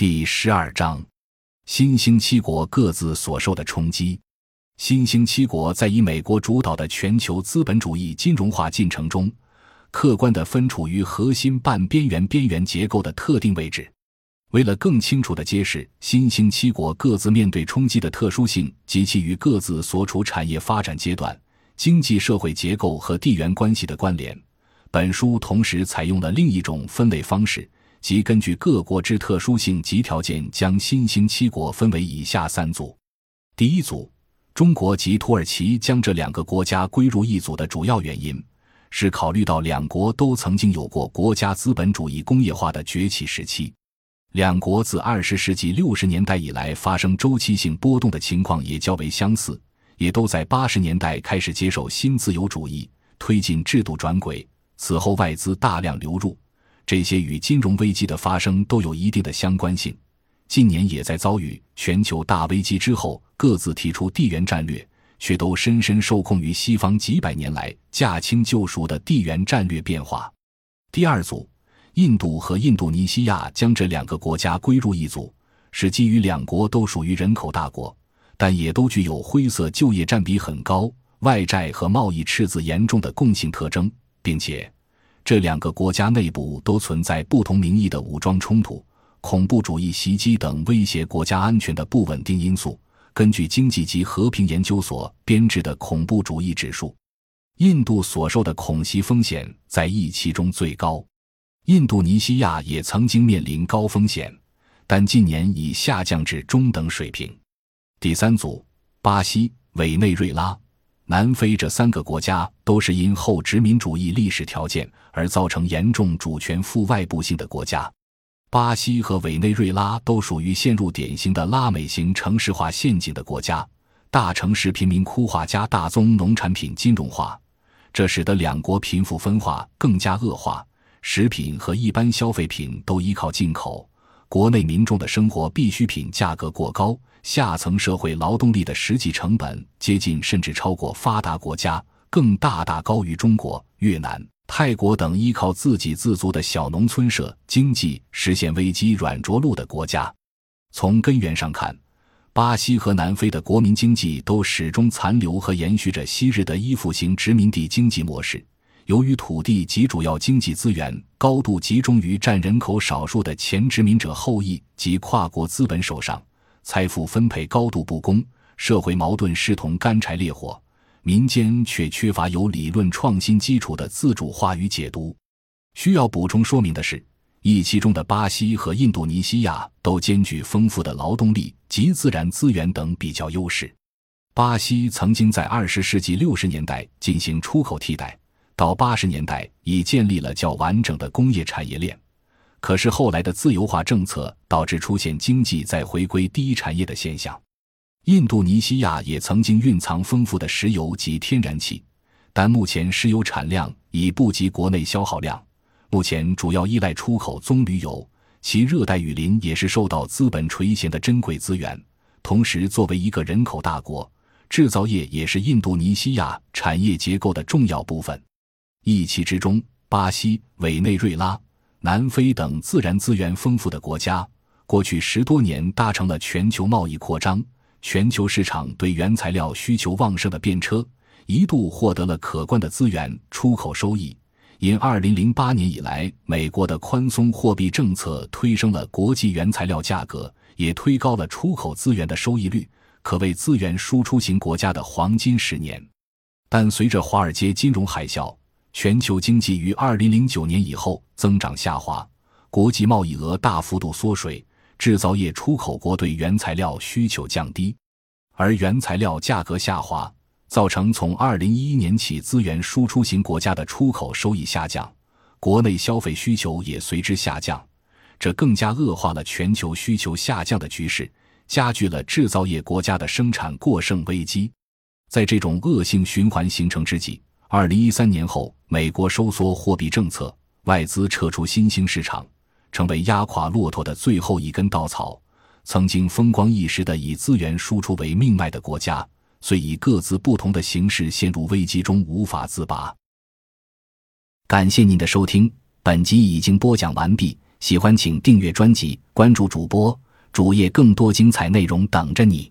第十二章：新兴七国各自所受的冲击。新兴七国在以美国主导的全球资本主义金融化进程中，客观地分处于核心半边缘边缘结构的特定位置。为了更清楚地揭示新兴七国各自面对冲击的特殊性及其与各自所处产业发展阶段、经济社会结构和地缘关系的关联，本书同时采用了另一种分类方式。即根据各国之特殊性及条件，将新兴七国分为以下三组。第一组，中国及土耳其将这两个国家归入一组的主要原因，是考虑到两国都曾经有过国家资本主义工业化的崛起时期，两国自二十世纪六十年代以来发生周期性波动的情况也较为相似，也都在八十年代开始接受新自由主义，推进制度转轨，此后外资大量流入。这些与金融危机的发生都有一定的相关性。近年也在遭遇全球大危机之后，各自提出地缘战略，却都深深受控于西方几百年来驾轻就熟的地缘战略变化。第二组，印度和印度尼西亚将这两个国家归入一组，是基于两国都属于人口大国，但也都具有灰色就业占比很高、外债和贸易赤字严重的共性特征，并且。这两个国家内部都存在不同名义的武装冲突、恐怖主义袭击等威胁国家安全的不稳定因素。根据经济及和平研究所编制的恐怖主义指数，印度所受的恐袭风险在一期中最高。印度尼西亚也曾经面临高风险，但近年已下降至中等水平。第三组，巴西、委内瑞拉。南非这三个国家都是因后殖民主义历史条件而造成严重主权负外部性的国家。巴西和委内瑞拉都属于陷入典型的拉美型城市化陷阱的国家，大城市贫民窟化加大宗农产品金融化，这使得两国贫富分化更加恶化。食品和一般消费品都依靠进口，国内民众的生活必需品价格过高。下层社会劳动力的实际成本接近甚至超过发达国家，更大大高于中国、越南、泰国等依靠自给自足的小农村社经济实现危机软着陆的国家。从根源上看，巴西和南非的国民经济都始终残留和延续着昔日的依附型殖民地经济模式。由于土地及主要经济资源高度集中于占人口少数的前殖民者后裔及跨国资本手上。财富分配高度不公，社会矛盾视同干柴烈火，民间却缺乏有理论创新基础的自主化与解读。需要补充说明的是，一期中的巴西和印度尼西亚都兼具丰富的劳动力及自然资源等比较优势。巴西曾经在二十世纪六十年代进行出口替代，到八十年代已建立了较完整的工业产业链。可是后来的自由化政策导致出现经济在回归第一产业的现象。印度尼西亚也曾经蕴藏丰富的石油及天然气，但目前石油产量已不及国内消耗量。目前主要依赖出口棕榈油，其热带雨林也是受到资本垂涎的珍贵资源。同时，作为一个人口大国，制造业也是印度尼西亚产业结构的重要部分。一气之中，巴西、委内瑞拉。南非等自然资源丰富的国家，过去十多年搭乘了全球贸易扩张、全球市场对原材料需求旺盛的便车，一度获得了可观的资源出口收益。因二零零八年以来，美国的宽松货币政策推升了国际原材料价格，也推高了出口资源的收益率，可谓资源输出型国家的黄金十年。但随着华尔街金融海啸，全球经济于二零零九年以后增长下滑，国际贸易额大幅度缩水，制造业出口国对原材料需求降低，而原材料价格下滑，造成从二零一一年起资源输出型国家的出口收益下降，国内消费需求也随之下降，这更加恶化了全球需求下降的局势，加剧了制造业国家的生产过剩危机。在这种恶性循环形成之际。二零一三年后，美国收缩货币政策，外资撤出新兴市场，成为压垮骆驼的最后一根稻草。曾经风光一时的以资源输出为命脉的国家，虽以各自不同的形式陷入危机中无法自拔。感谢您的收听，本集已经播讲完毕。喜欢请订阅专辑，关注主播主页，更多精彩内容等着你。